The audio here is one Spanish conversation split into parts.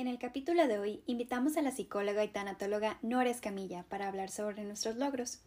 En el capítulo de hoy invitamos a la psicóloga y tanatóloga Nora Escamilla para hablar sobre nuestros logros.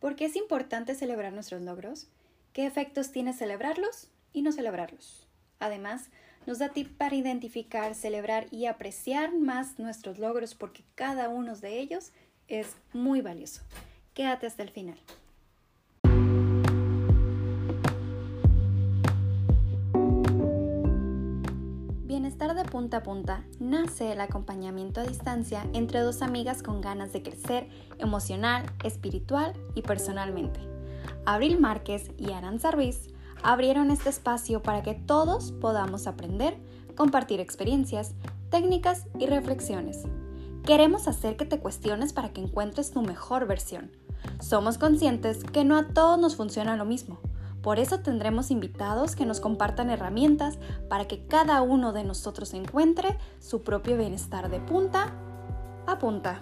¿Por qué es importante celebrar nuestros logros? ¿Qué efectos tiene celebrarlos y no celebrarlos? Además, nos da tip para identificar, celebrar y apreciar más nuestros logros porque cada uno de ellos es muy valioso. Quédate hasta el final. Bienestar de punta a punta nace el acompañamiento a distancia entre dos amigas con ganas de crecer emocional, espiritual y personalmente. Abril Márquez y Aranza Ruiz abrieron este espacio para que todos podamos aprender, compartir experiencias, técnicas y reflexiones. Queremos hacer que te cuestiones para que encuentres tu mejor versión. Somos conscientes que no a todos nos funciona lo mismo por eso tendremos invitados que nos compartan herramientas para que cada uno de nosotros encuentre su propio bienestar de punta a punta.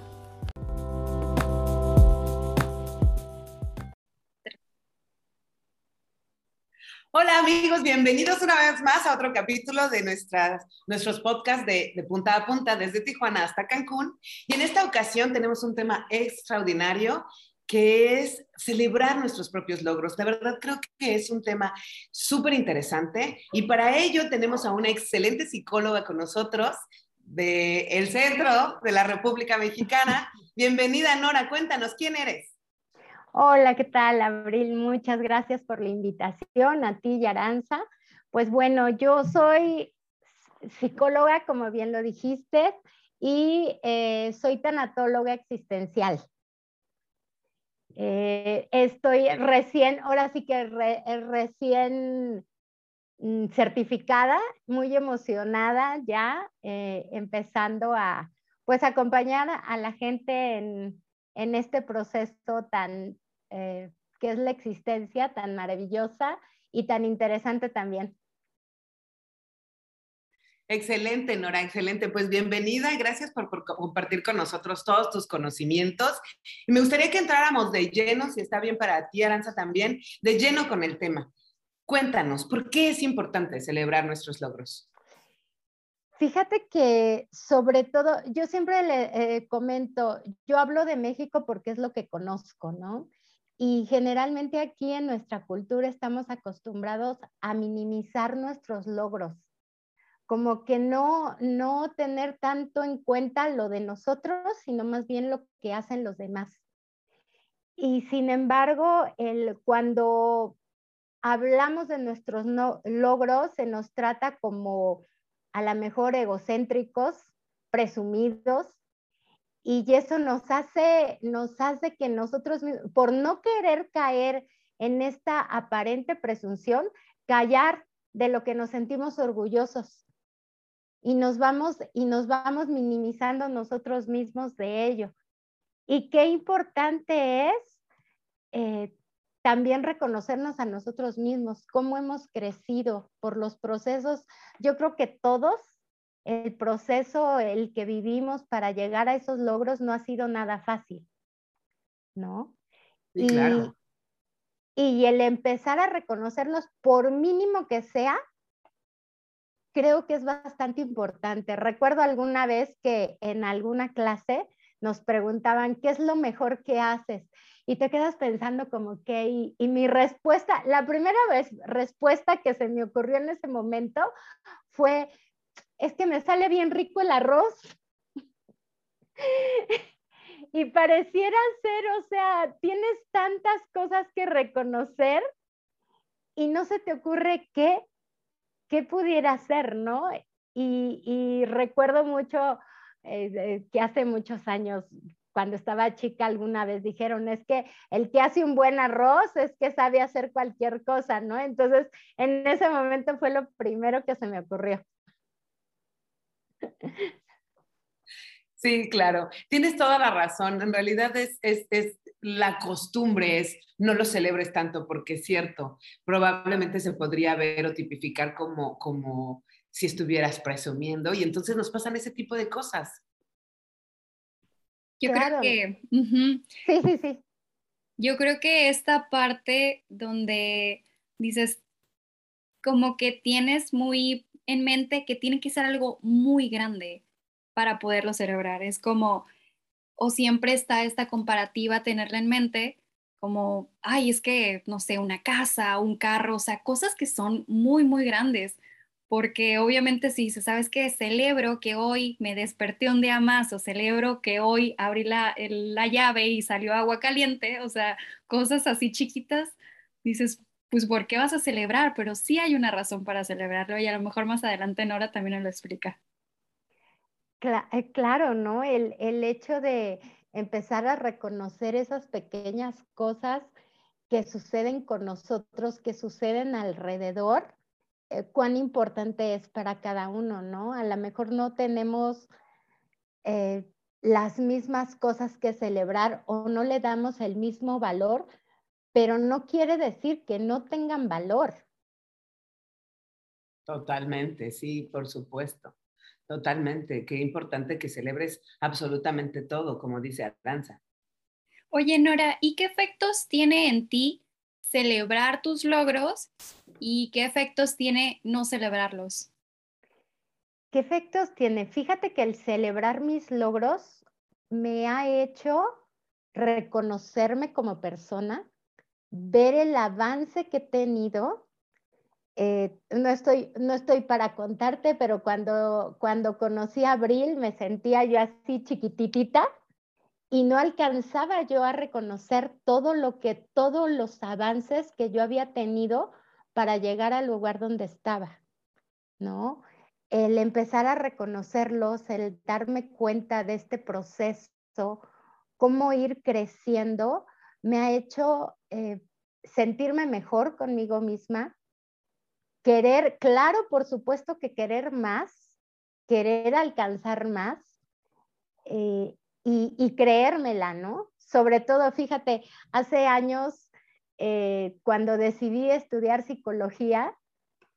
Hola amigos, bienvenidos una vez más a otro capítulo de nuestras, nuestros podcasts de, de, punta a punta desde Tijuana hasta Cancún. Y en esta ocasión tenemos un tema extraordinario que es celebrar nuestros propios logros. La verdad creo que es un tema súper interesante y para ello tenemos a una excelente psicóloga con nosotros del centro de la República Mexicana. Bienvenida, Nora, cuéntanos, ¿quién eres? Hola, ¿qué tal, Abril? Muchas gracias por la invitación a ti y Aranza. Pues bueno, yo soy psicóloga, como bien lo dijiste, y eh, soy tanatóloga existencial. Eh, estoy recién, ahora sí que eh, recién mm, certificada, muy emocionada ya, eh, empezando a pues acompañar a la gente en, en este proceso tan, que es la existencia tan maravillosa y tan interesante también. Excelente, Nora, excelente. Pues bienvenida y gracias por, compartir con nosotros todos tus conocimientos. Y me gustaría que entráramos de lleno, si está bien para ti, Aranza, también, de lleno con el tema. Cuéntanos, ¿por qué es importante celebrar nuestros logros? Fíjate que sobre todo, yo siempre le eh, comento, yo hablo de México porque es lo que conozco, ¿no? Y generalmente aquí en nuestra cultura estamos acostumbrados a minimizar nuestros logros como que no, no tener tanto en cuenta lo de nosotros, sino más bien lo que hacen los demás. Y sin embargo, el, cuando hablamos de nuestros logros, se nos trata como a lo mejor egocéntricos, presumidos, y eso nos hace, nos hace que nosotros, por no querer caer en esta aparente presunción, callar de lo que nos sentimos orgullosos y nos vamos y nos vamos minimizando nosotros mismos de ello. Y qué importante es eh, también reconocernos a nosotros mismos, cómo hemos crecido por los procesos. Yo creo que todos, el proceso, el que vivimos para llegar a esos logros no ha sido nada fácil, ¿no? Sí, claro. y el empezar a reconocernos, por mínimo que sea, creo que es bastante importante. Recuerdo alguna vez que en alguna clase nos preguntaban, ¿qué es lo mejor que haces? Y te quedas pensando como que, y, y mi respuesta, la primera vez respuesta que se me ocurrió en ese momento fue, es que me sale bien rico el arroz. y pareciera ser, o sea, tienes tantas cosas que reconocer y no se te ocurre qué qué pudiera ser, ¿no? Y, recuerdo mucho eh, que hace muchos años, cuando estaba chica, alguna vez dijeron, es que el que hace un buen arroz es que sabe hacer cualquier cosa, ¿no? Entonces, en ese momento fue lo primero que se me ocurrió. Sí, claro, tienes toda la razón. En realidad es, es, es la costumbre es no lo celebres tanto porque es cierto, probablemente se podría ver o tipificar como, como si estuvieras presumiendo y entonces nos pasan ese tipo de cosas. Yo creo que... Sí, sí, sí. Yo creo que esta parte donde dices como que tienes muy en mente que tiene que ser algo muy grande para poderlo celebrar. Es como, o siempre está esta comparativa tenerla en mente, como, ay, es que, no sé, una casa, un carro, o sea, cosas que son muy, muy grandes, porque obviamente si se sabes que celebro que hoy me desperté un día más o celebro que hoy abrí la, la llave y salió agua caliente, o sea, cosas así chiquitas, dices, pues ¿por qué vas a celebrar? Pero sí hay una razón para celebrarlo y a lo mejor más adelante Nora también nos lo explica. Eh, claro, ¿no? El, el hecho de empezar a reconocer esas pequeñas cosas que suceden con nosotros, que suceden alrededor, eh, cuán importante es para cada uno, ¿no? A lo mejor no tenemos eh, las mismas cosas que celebrar o no le damos el mismo valor, pero no quiere decir que no tengan valor. Totalmente, sí, por supuesto. Totalmente. Qué importante que celebres absolutamente todo, como dice Aranza. Oye, Nora, ¿y qué efectos tiene en ti celebrar tus logros y qué efectos tiene no celebrarlos? ¿Qué efectos tiene? Fíjate que el celebrar mis logros me ha hecho reconocerme como persona, ver el avance que he tenido. Eh, no, estoy, no estoy para contarte, pero cuando, cuando conocí a Abril me sentía yo así chiquititita y no alcanzaba yo a reconocer todo lo que, todos los avances que yo había tenido para llegar al lugar donde estaba, ¿no? El empezar a reconocerlos, el darme cuenta de este proceso, cómo ir creciendo, me ha hecho eh, sentirme mejor conmigo misma, querer, claro, por supuesto que querer más, querer alcanzar más eh, y, creérmela, ¿no? Sobre todo, fíjate, hace años, eh, cuando decidí estudiar psicología,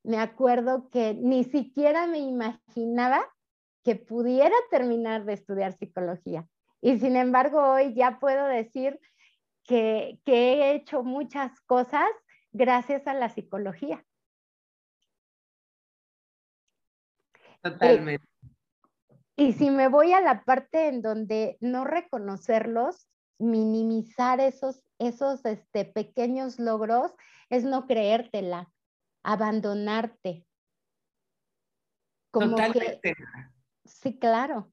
me acuerdo que ni siquiera me imaginaba que pudiera terminar de estudiar psicología. Y sin embargo, hoy ya puedo decir que, he hecho muchas cosas gracias a la psicología. Totalmente. y si me voy a la parte en donde no reconocerlos, minimizar esos, esos este, pequeños logros, es no creértela, abandonarte. Totalmente. sí, claro.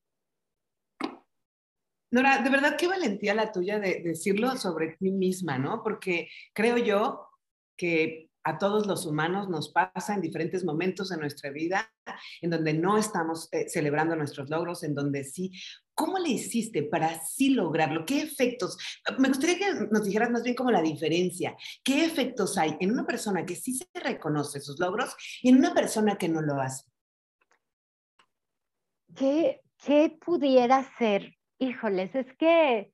Nora, de verdad qué valentía la tuya de decirlo sobre ti misma, ¿no? Porque creo yo que a todos los humanos nos pasa en diferentes momentos de nuestra vida en donde no estamos eh, celebrando nuestros logros, en donde sí. ¿Cómo le hiciste para sí lograrlo? ¿Qué efectos? Me gustaría que nos dijeras más bien como la diferencia. ¿Qué efectos hay en una persona que sí se reconoce sus logros y en una persona que no lo hace? ¿Qué, qué pudiera ser? híjoles, es que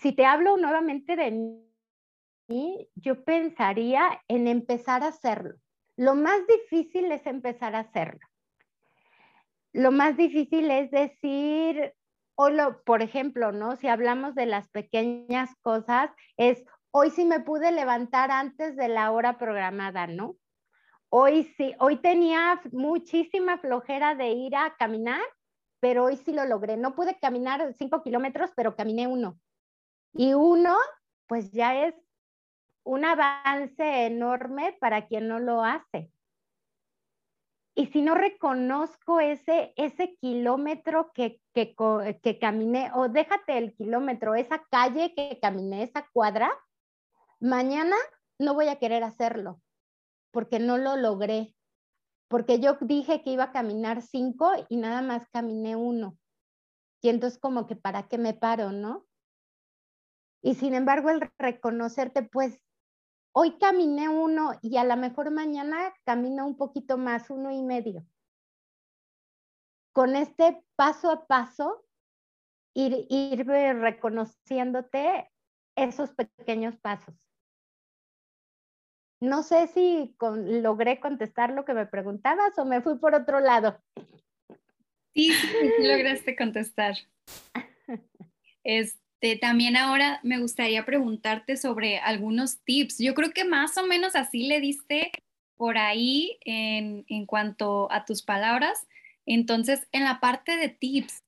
si te hablo nuevamente de yo pensaría en empezar a hacerlo. Lo más difícil es empezar a hacerlo. Lo más difícil es decir, o lo, por ejemplo, ¿no? Si hablamos de las pequeñas cosas, es hoy sí me pude levantar antes de la hora programada, ¿no? Hoy sí, hoy tenía muchísima flojera de ir a caminar pero hoy sí lo logré. No pude caminar cinco kilómetros, pero caminé uno. Y uno, pues ya es un avance enorme para quien no lo hace. Y si no reconozco ese, ese kilómetro que, que, caminé, o déjate el kilómetro, esa calle que caminé, esa cuadra, mañana no voy a querer hacerlo porque no lo logré porque yo dije que iba a caminar cinco y nada más caminé uno. Y entonces como que para qué me paro, ¿no? Y sin embargo el reconocerte, pues hoy caminé uno y a lo mejor mañana camino un poquito más, uno y medio. Con este paso a paso, ir, ir reconociéndote esos pequeños pasos. No sé si logré contestar lo que me preguntabas o me fui por otro lado. Sí, sí, sí lograste contestar. Este, también ahora me gustaría preguntarte sobre algunos tips. Yo creo que más o menos así le diste por ahí en, en cuanto a tus palabras, Entonces, en la parte de tips,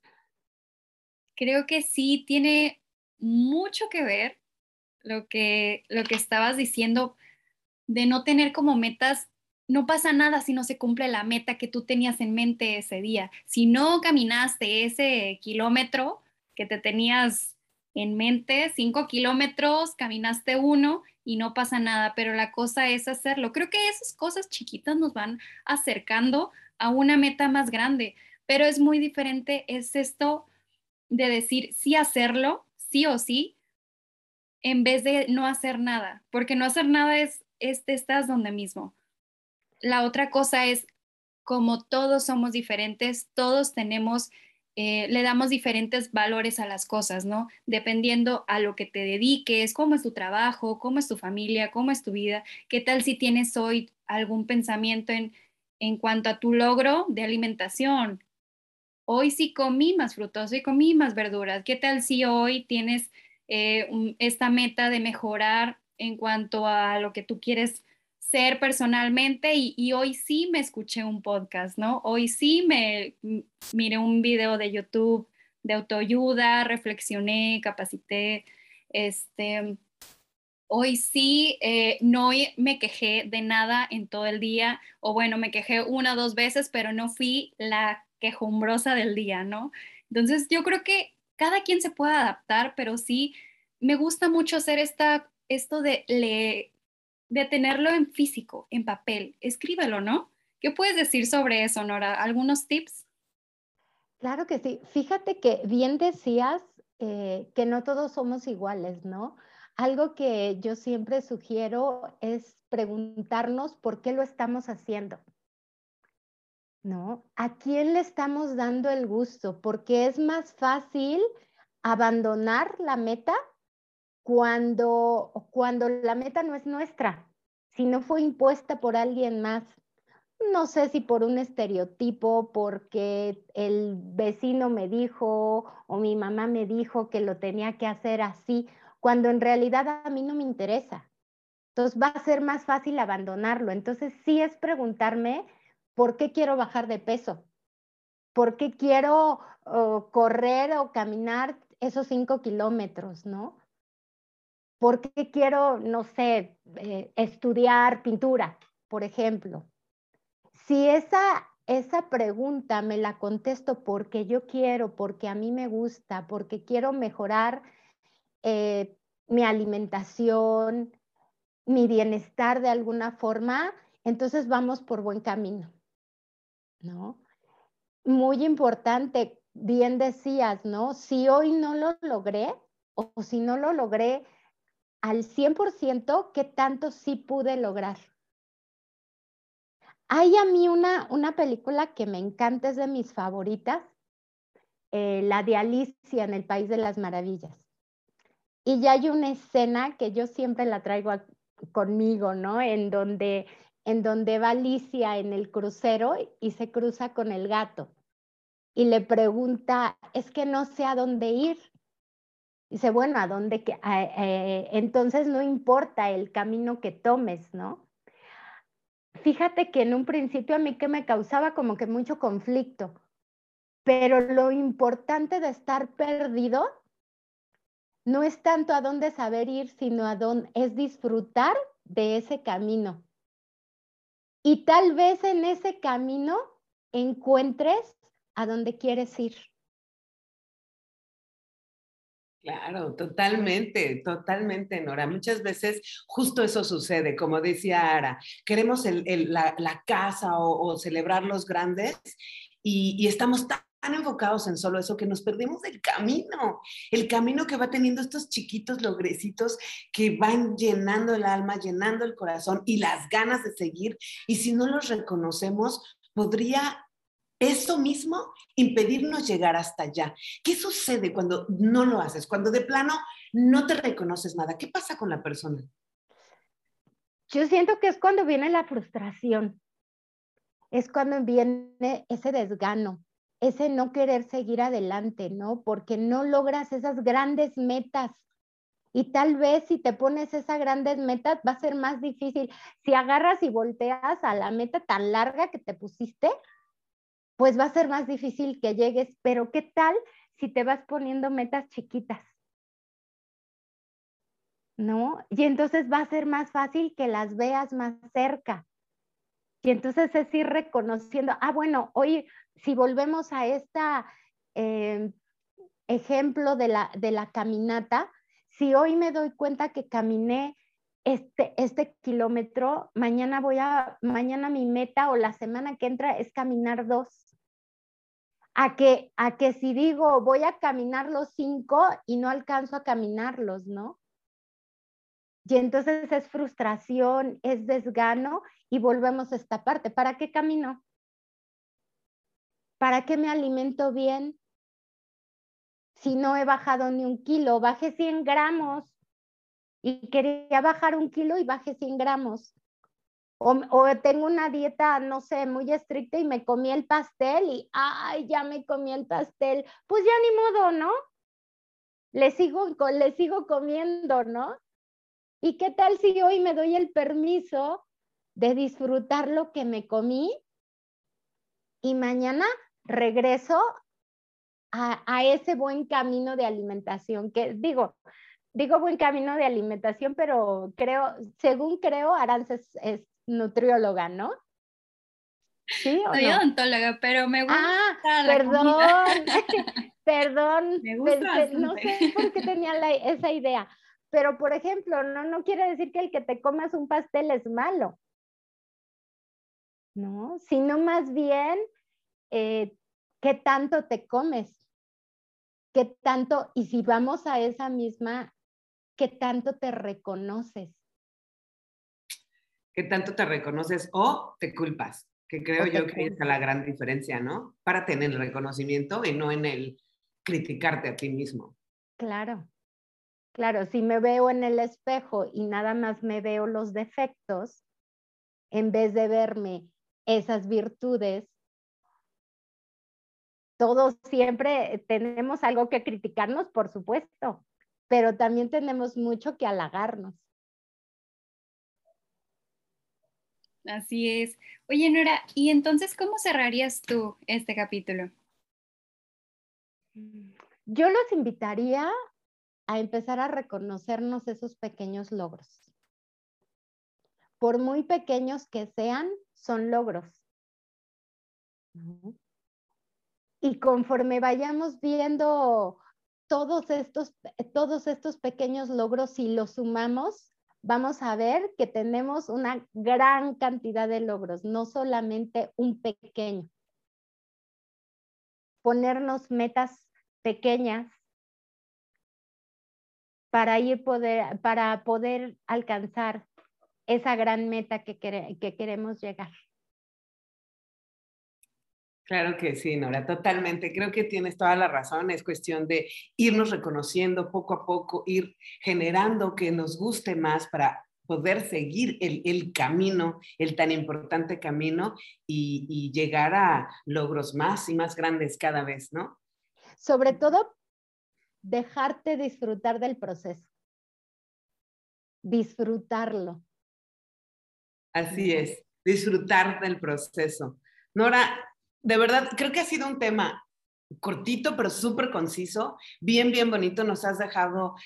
creo que sí tiene mucho que ver lo que, lo que estabas diciendo de no tener como metas. No pasa nada si no se cumple la meta que tú tenías en mente ese día. Si no caminaste ese kilómetro que te tenías en mente, cinco kilómetros, caminaste uno y no pasa nada, pero la cosa es hacerlo. Creo que esas cosas chiquitas nos van acercando a una meta más grande, pero es muy diferente, es esto de decir sí hacerlo, sí o sí, en vez de no hacer nada, porque no hacer nada es, este estás donde mismo. La otra cosa es, como todos somos diferentes, todos tenemos, eh, le damos diferentes valores a las cosas, ¿no? Dependiendo a lo que te dediques, cómo es tu trabajo, cómo es tu familia, cómo es tu vida, qué tal si tienes hoy algún pensamiento en, en cuanto a tu logro de alimentación. Hoy sí comí más frutos, hoy comí más verduras. ¿Qué tal si hoy tienes eh, esta meta de mejorar en cuanto a lo que tú quieres ser personalmente y, hoy sí me escuché un podcast, ¿no? Hoy sí me miré un video de YouTube de autoayuda, reflexioné, capacité, este, hoy sí eh, no me quejé de nada en todo el día, o bueno, me quejé una o dos veces, pero no fui la quejumbrosa del día, ¿no? Entonces yo creo que cada quien se puede adaptar, pero sí me gusta mucho hacer esta, esto de, de tenerlo en físico, en papel. Escríbelo, ¿no? ¿Qué puedes decir sobre eso, Nora? ¿Algunos tips? Claro que sí. Fíjate que bien decías eh, que no todos somos iguales, ¿no? Algo que yo siempre sugiero es preguntarnos por qué lo estamos haciendo. ¿No? ¿A quién le estamos dando el gusto? Porque es más fácil abandonar la meta cuando, cuando la meta no es nuestra, si no fue impuesta por alguien más. No sé si por un estereotipo, porque el vecino me dijo o mi mamá me dijo que lo tenía que hacer así, cuando en realidad a mí no me interesa. Entonces va a ser más fácil abandonarlo. Entonces sí es preguntarme por qué quiero bajar de peso, por qué quiero correr o caminar esos cinco kilómetros, ¿no? ¿Por qué quiero, no sé, eh, estudiar pintura, por ejemplo? Si esa, esa pregunta me la contesto porque yo quiero, porque a mí me gusta, porque quiero mejorar eh, mi alimentación, mi bienestar de alguna forma, entonces vamos por buen camino, ¿no? Muy importante, bien decías, ¿no? Si hoy no lo logré o si no lo logré al 100% qué tanto sí pude lograr. Hay a mí una, una película que me encanta, es de mis favoritas, eh, la de Alicia en el País de las Maravillas. Y ya hay una escena que yo siempre la traigo conmigo, ¿no? En donde, en donde va Alicia en el crucero y se cruza con el gato. Y le pregunta, es que no sé a dónde ir. Dice, bueno, ¿a dónde? Que, eh, entonces no importa el camino que tomes, ¿no? Fíjate que en un principio a mí que me causaba como que mucho conflicto, pero lo importante de estar perdido no es tanto a dónde saber ir, sino a dónde es disfrutar de ese camino. Y tal vez en ese camino encuentres a dónde quieres ir. Claro, totalmente, totalmente, Nora. Muchas veces justo eso sucede, como decía Ara, queremos la, casa o, celebrar los grandes y, estamos tan, enfocados en solo eso que nos perdemos del camino, el camino que va teniendo estos chiquitos logrecitos que van llenando el alma, llenando el corazón y las ganas de seguir. Y si no los reconocemos, podría eso mismo impedirnos llegar hasta allá. ¿Qué sucede cuando no lo haces? Cuando de plano no te reconoces nada. ¿Qué pasa con la persona? Yo siento que es cuando viene la frustración. Es cuando viene ese desgano, ese no querer seguir adelante, ¿no? Porque no logras esas grandes metas. Y tal vez si te pones esas grandes metas va a ser más difícil. Si agarras y volteas a la meta tan larga que te pusiste, pues va a ser más difícil que llegues, pero ¿qué tal si te vas poniendo metas chiquitas? ¿No? Y entonces va a ser más fácil que las veas más cerca. Y entonces es ir reconociendo, ah, bueno, hoy si volvemos a este ejemplo de la, de la caminata, si hoy me doy cuenta que caminé este, este kilómetro, mañana voy a, mañana mi meta o la semana que entra es caminar dos. A que, a que si digo voy a caminar los cinco y no alcanzo a caminarlos, ¿no? Y entonces es frustración, es desgano y volvemos a esta parte. ¿Para qué camino? ¿Para qué me alimento bien? Si no he bajado ni un kilo, bajé 100 gramos y quería bajar un kilo y bajé 100 gramos. O, tengo una dieta, no sé, muy estricta y me comí el pastel y, ay, ya me comí el pastel. Pues ya ni modo, ¿no? Le sigo, le sigo comiendo, ¿no? ¿Y qué tal si hoy me doy el permiso de disfrutar lo que me comí y mañana regreso a, ese buen camino de alimentación? Que digo, digo buen camino de alimentación, pero creo, según creo, Aranza es, nutrióloga, ¿no? ¿Sí o Soy odontóloga, pero me gusta. Ah, perdón, perdón. Me gusta no sé por qué tenía esa idea. Pero, por ejemplo, no, no quiere decir que el que te comas un pastel es malo, ¿no? Sino más bien, eh, ¿qué tanto te comes? ¿Qué tanto? Y si vamos a esa misma, ¿qué tanto te reconoces? ¿Qué tanto te reconoces o te culpas? Que creo yo que es la gran diferencia, ¿no? Para tener el reconocimiento y no en el criticarte a ti mismo. Claro, Claro, si me veo en el espejo y nada más me veo los defectos, en vez de verme esas virtudes, todos siempre tenemos algo que criticarnos, por supuesto, pero también tenemos mucho que halagarnos. Así es. Oye, Nora, ¿y entonces cómo cerrarías tú este capítulo? Yo los invitaría a empezar a reconocernos esos pequeños logros. Por muy pequeños que sean, son logros. Y conforme vayamos viendo todos estos, todos estos pequeños logros y los sumamos, vamos a ver que tenemos una gran cantidad de logros, no solamente un pequeño. Ponernos metas pequeñas para, ir poder, para poder alcanzar esa gran meta que, que queremos llegar. Claro que sí, Nora, totalmente. Creo que tienes toda la razón. Es cuestión de irnos reconociendo poco a poco, ir generando que nos guste más para poder seguir el, el camino, el tan importante camino y, y, llegar a logros más y más grandes cada vez, ¿no? Sobre todo dejarte disfrutar del proceso. Disfrutarlo. Así es, disfrutar del proceso. Nora, de verdad, creo que ha sido un tema cortito, pero súper conciso, bien, bien bonito. Nos has dejado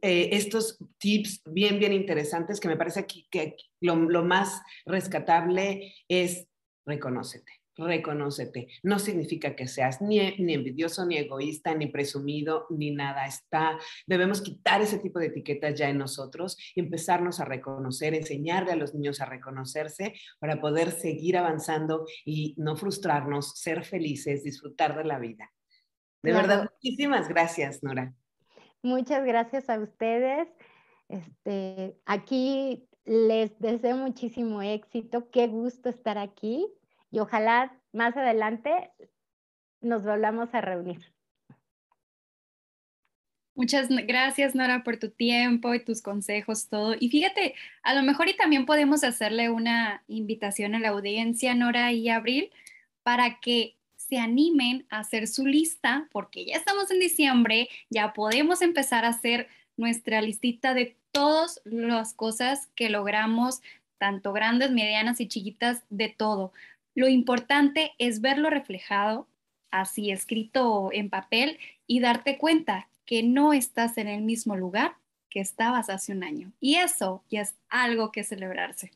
eh, estos tips bien, bien interesantes que me parece que, que lo, lo más rescatable es reconócete reconócete. No significa que seas ni, ni, envidioso, ni egoísta, ni presumido, ni nada. Está, debemos quitar ese tipo de etiquetas ya en nosotros y empezarnos a reconocer, enseñarle a los niños a reconocerse para poder seguir avanzando y no frustrarnos, ser felices, disfrutar de la vida. De verdad, muchísimas gracias, Nora. Muchas gracias a ustedes. Este, aquí les deseo muchísimo éxito. Qué gusto estar aquí y ojalá más adelante nos volvamos a reunir. Muchas gracias, Nora, por tu tiempo y tus consejos, todo. Y fíjate, a lo mejor y también podemos hacerle una invitación a la audiencia, Nora y Abril, para que se animen a hacer su lista, porque ya estamos en diciembre, ya podemos empezar a hacer nuestra listita de todas las cosas que logramos, tanto grandes, medianas y chiquitas, de todo Lo importante es verlo reflejado, así escrito en papel, y darte cuenta que no estás en el mismo lugar que estabas hace un año. Y eso ya es algo que celebrarse.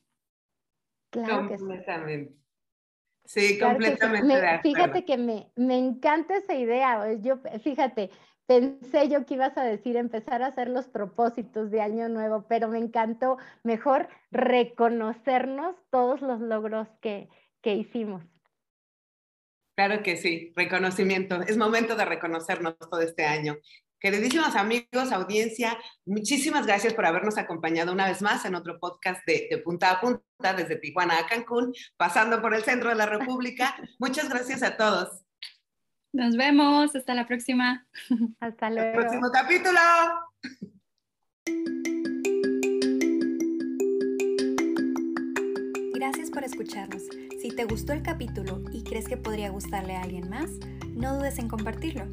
Claro completamente. sí. completamente. fíjate que me, me encanta esa idea. Yo, fíjate, pensé yo que ibas a decir empezar a hacer los propósitos de año nuevo, pero me encantó mejor reconocernos todos los logros que, que hicimos. Claro que sí, reconocimiento. Es momento de reconocernos todo este año. Queridísimos amigos, audiencia, muchísimas gracias por habernos acompañado una vez más en otro podcast de, de, punta a punta desde Tijuana a Cancún, pasando por el centro de la República. Muchas gracias a todos. Nos vemos, hasta la próxima. Hasta luego. El próximo capítulo. Gracias por escucharnos. Si te gustó el capítulo y crees que podría gustarle a alguien más, no dudes en compartirlo.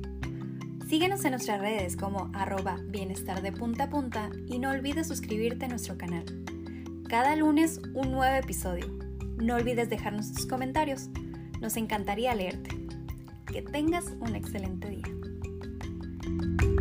Síguenos en nuestras redes como arroba bienestar de punta a punta y no olvides suscribirte a nuestro canal. Cada lunes un nuevo episodio. No olvides dejarnos tus comentarios. Nos encantaría leerte. Que tengas un excelente día.